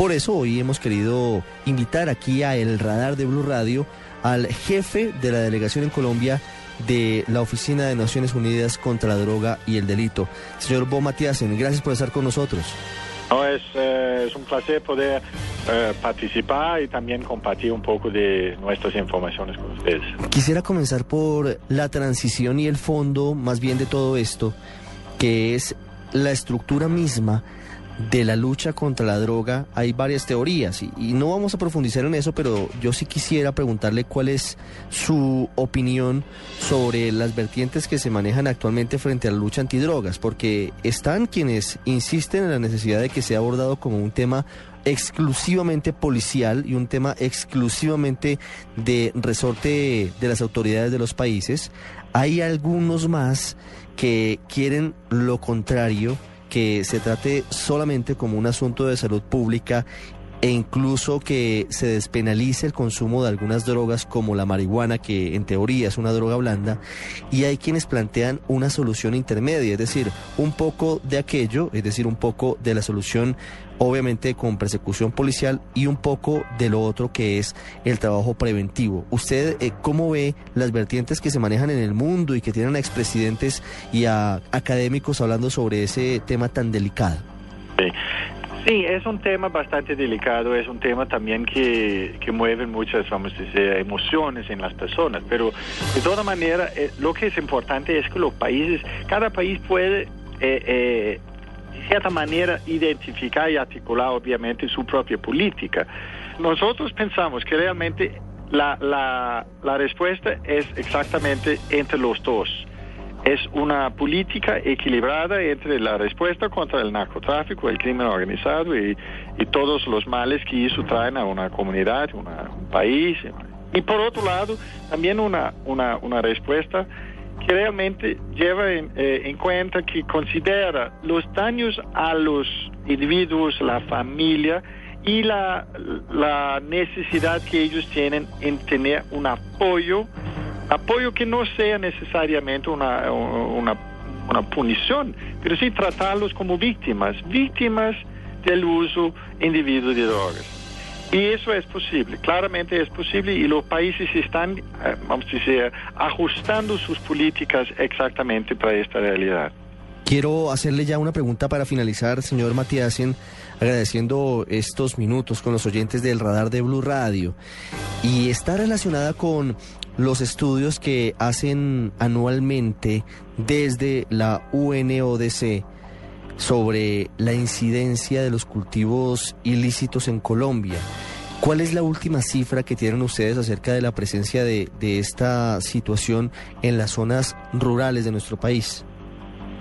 Por eso hoy hemos querido invitar aquí a El Radar de Blue Radio al jefe de la delegación en Colombia de la Oficina de Naciones Unidas contra la Droga y el Delito. Señor Bo Matiasen, gracias por estar con nosotros. No, es, eh, es un placer poder eh, participar y también compartir un poco de nuestras informaciones con ustedes. Quisiera comenzar por la transición y el fondo más bien de todo esto, que es la estructura misma de la lucha contra la droga hay varias teorías y, no vamos a profundizar en eso, pero yo sí quisiera preguntarle cuál es su opinión sobre las vertientes que se manejan actualmente frente a la lucha antidrogas, porque están quienes insisten en la necesidad de que sea abordado como un tema exclusivamente policial y un tema exclusivamente de resorte de las autoridades de los países. Hay algunos más que quieren lo contrario que se trate solamente como un asunto de salud pública e incluso que se despenalice el consumo de algunas drogas como la marihuana, que en teoría es una droga blanda, y hay quienes plantean una solución intermedia, es decir, un poco de aquello, es decir, un poco de la solución obviamente con persecución policial y un poco de lo otro que es el trabajo preventivo. ¿Usted eh, cómo ve las vertientes que se manejan en el mundo y que tienen a expresidentes y a académicos hablando sobre ese tema tan delicado? Sí, es un tema bastante delicado, es un tema también que, que mueve muchas, vamos a decir, emociones en las personas, pero de toda manera eh, lo que es importante es que los países, cada país puede, eh, eh, de cierta manera, identificar y articular obviamente su propia política. Nosotros pensamos que realmente la, la, la respuesta es exactamente entre los dos es una política equilibrada entre la respuesta contra el narcotráfico, el crimen organizado y, y todos los males que eso traen a una comunidad, una, un país. Y por otro lado, también una, una, una respuesta que realmente lleva en, eh, en, cuenta, que considera los daños a los individuos, la familia y la, la necesidad que ellos tienen en tener un apoyo apoyo que no sea necesariamente una, una, una punición, pero sí tratarlos como víctimas, víctimas del uso individuo de drogas. Y eso es posible, claramente es posible y los países están, eh, vamos a decir, ajustando sus políticas exactamente para esta realidad. Quiero hacerle ya una pregunta para finalizar, señor Matíasen, agradeciendo estos minutos con los oyentes del radar de Blue Radio. Y está relacionada con los estudios que hacen anualmente desde la UNODC sobre la incidencia de los cultivos ilícitos en Colombia. ¿Cuál es la última cifra que tienen ustedes acerca de la presencia de, esta situación en las zonas rurales de nuestro país?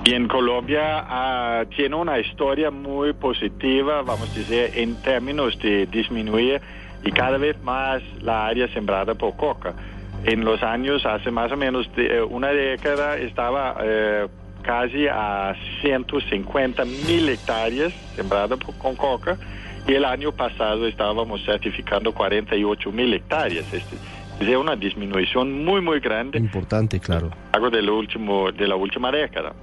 Y en Colombia uh, tiene una historia muy positiva, vamos a decir, en términos de disminuir y cada vez más la área sembrada por coca en los años, hace más o menos de, eh, una década, estaba eh, casi a 150 mil hectáreas sembradas con coca y el año pasado estábamos certificando 48 mil hectáreas. Este, es una disminución muy, muy grande. Importante, claro. Algo de, lo último, de la última década.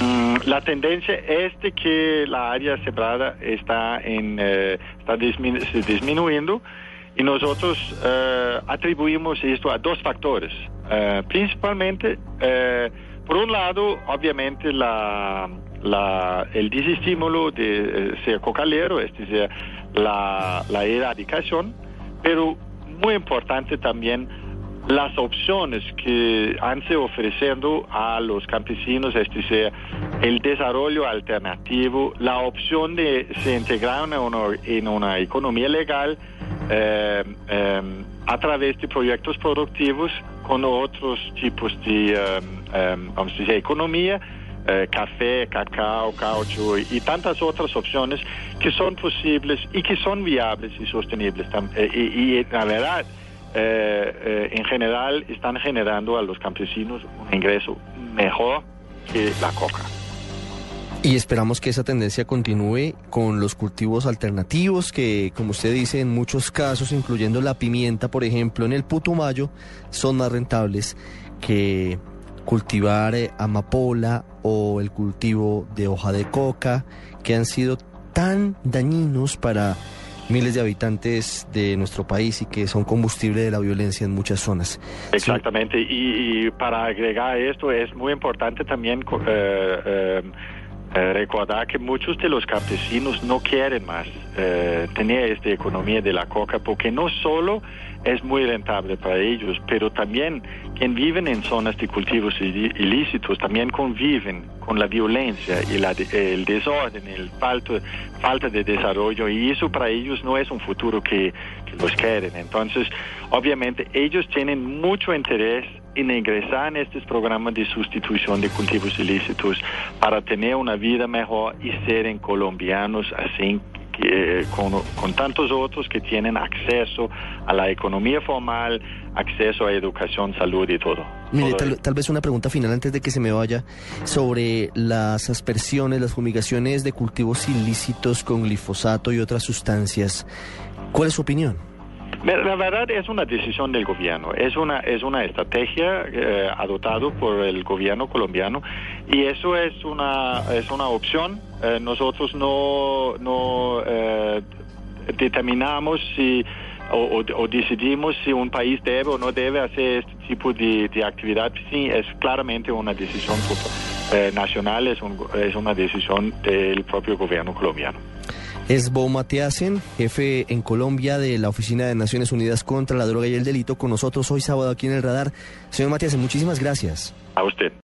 Mm, la tendencia es de que la área sembrada está, en, eh, está disminu disminuyendo y nosotros eh, atribuimos esto a dos factores. Eh, principalmente, eh, por un lado, obviamente, la, la, el desestímulo de ser cocalero, es decir, la, la erradicación, pero muy importante también las opciones que han se ofreciendo a los campesinos, es decir, el desarrollo alternativo, la opción de se integrar en una economía legal eh, a través de proyectos productivos con otros tipos de, vamos a decir, economía, café, cacao, caucho y, y tantas otras opciones que son posibles y que son viables y sostenibles. tam- eh, y, y, verdad, en general están generando a los campesinos un ingreso mejor que la coca. Y esperamos que esa tendencia continúe con los cultivos alternativos que, como usted dice, en muchos casos, incluyendo la pimienta, por ejemplo, en el Putumayo, son más rentables que cultivar eh, amapola o el cultivo de hoja de coca, que han sido tan dañinos para miles de habitantes de nuestro país y que son combustible de la violencia en muchas zonas. Exactamente, y, para agregar esto es muy importante también eh, eh, eh, recordar que muchos de los campesinos no quieren más eh, tener esta economía de la coca porque no solo es muy rentable para ellos, pero también quien viven en zonas de cultivos ilícitos también conviven con la violencia y la el desorden, el falta, falta de desarrollo y eso para ellos no es un futuro que los quieren. Entonces, obviamente ellos tienen mucho interés en ingresar en estos programas de sustitución de cultivos ilícitos para tener una vida mejor y ser colombianos así que, con, con tantos otros que tienen acceso a la economía formal, acceso a educación, salud y todo. Mire, tal, tal vez una pregunta final antes de que se me vaya sobre las aspersiones, las fumigaciones de cultivos ilícitos con glifosato y otras sustancias. ¿Cuál es su opinión? La verdad es una decisión del gobierno, es una es una estrategia eh, adoptado por el gobierno colombiano y eso es una es una opción. Eh, nosotros no no eh, determinamos si o decidimos si un país debe o no debe hacer este tipo de, de actividad. Sí, es claramente una decisión eh, nacional, es, un- es una decisión del propio gobierno colombiano. Es Bo Mateasen, jefe en Colombia de la Oficina de Naciones Unidas contra la Droga y el Delito, con nosotros hoy sábado aquí en el radar. Señor Mateasen, muchísimas gracias. A usted.